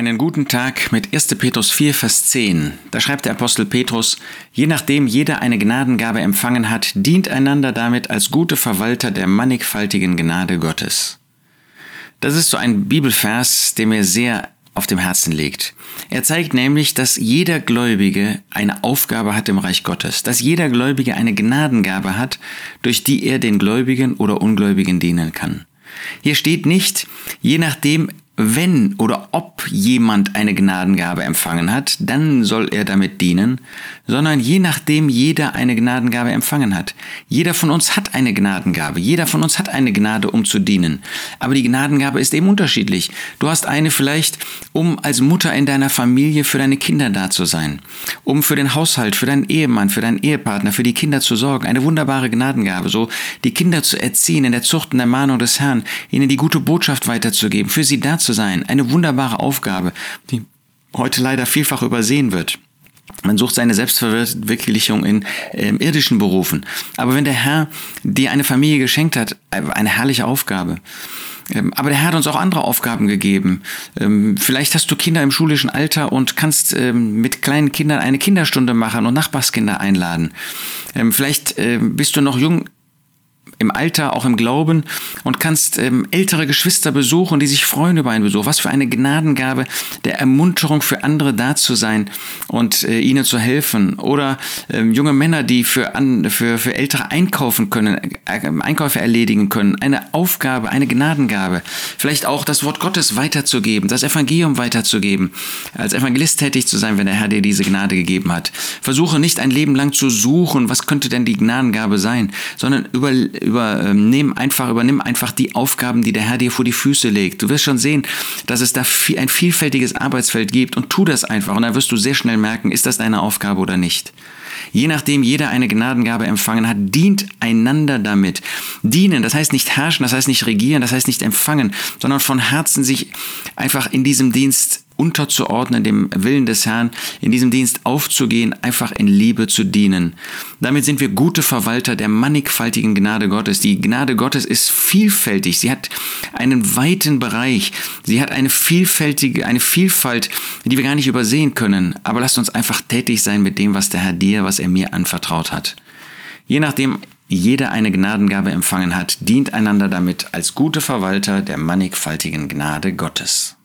Einen guten Tag mit 1. Petrus 4, Vers 10. Da schreibt der Apostel Petrus, je nachdem jeder eine Gnadengabe empfangen hat, dient einander damit als gute Verwalter der mannigfaltigen Gnade Gottes. Das ist so ein Bibelvers, der mir sehr auf dem Herzen liegt. Er zeigt nämlich, dass jeder Gläubige eine Aufgabe hat im Reich Gottes, dass jeder Gläubige eine Gnadengabe hat, durch die er den Gläubigen oder Ungläubigen dienen kann. Hier steht nicht, je nachdem wenn oder ob jemand eine Gnadengabe empfangen hat, dann soll er damit dienen, sondern je nachdem jeder eine Gnadengabe empfangen hat. Jeder von uns hat eine Gnadengabe, jeder von uns hat eine Gnade, um zu dienen. Aber die Gnadengabe ist eben unterschiedlich. Du hast eine vielleicht, um als Mutter in deiner Familie für deine Kinder da zu sein, um für den Haushalt, für deinen Ehemann, für deinen Ehepartner, für die Kinder zu sorgen. Eine wunderbare Gnadengabe, so die Kinder zu erziehen in der Zucht und der Mahnung des Herrn, ihnen die gute Botschaft weiterzugeben, für sie da zu sein. Eine wunderbare Aufgabe, die heute leider vielfach übersehen wird. Man sucht seine Selbstverwirklichung in äh, irdischen Berufen. Aber wenn der Herr dir eine Familie geschenkt hat, äh, eine herrliche Aufgabe. Ähm, aber der Herr hat uns auch andere Aufgaben gegeben. Ähm, vielleicht hast du Kinder im schulischen Alter und kannst ähm, mit kleinen Kindern eine Kinderstunde machen und Nachbarskinder einladen. Ähm, vielleicht äh, bist du noch jung im Alter, auch im Glauben und kannst ähm, ältere Geschwister besuchen, die sich freuen über einen Besuch. Was für eine Gnadengabe der Ermunterung für andere da zu sein und äh, ihnen zu helfen. Oder ähm, junge Männer, die für, an, für, für Ältere einkaufen können, äh, Einkäufe erledigen können. Eine Aufgabe, eine Gnadengabe. Vielleicht auch das Wort Gottes weiterzugeben, das Evangelium weiterzugeben. Als Evangelist tätig zu sein, wenn der Herr dir diese Gnade gegeben hat. Versuche nicht ein Leben lang zu suchen, was könnte denn die Gnadengabe sein, sondern über übernimm einfach, übernimm einfach die Aufgaben, die der Herr dir vor die Füße legt. Du wirst schon sehen, dass es da ein vielfältiges Arbeitsfeld gibt und tu das einfach und dann wirst du sehr schnell merken, ist das deine Aufgabe oder nicht. Je nachdem jeder eine Gnadengabe empfangen hat, dient einander damit. Dienen, das heißt nicht herrschen, das heißt nicht regieren, das heißt nicht empfangen, sondern von Herzen sich einfach in diesem Dienst unterzuordnen, dem Willen des Herrn, in diesem Dienst aufzugehen, einfach in Liebe zu dienen. Damit sind wir gute Verwalter der mannigfaltigen Gnade Gottes. Die Gnade Gottes ist vielfältig. Sie hat einen weiten Bereich. Sie hat eine vielfältige, eine Vielfalt, die wir gar nicht übersehen können. Aber lasst uns einfach tätig sein mit dem, was der Herr dir, was er mir anvertraut hat. Je nachdem jeder eine Gnadengabe empfangen hat, dient einander damit als gute Verwalter der mannigfaltigen Gnade Gottes.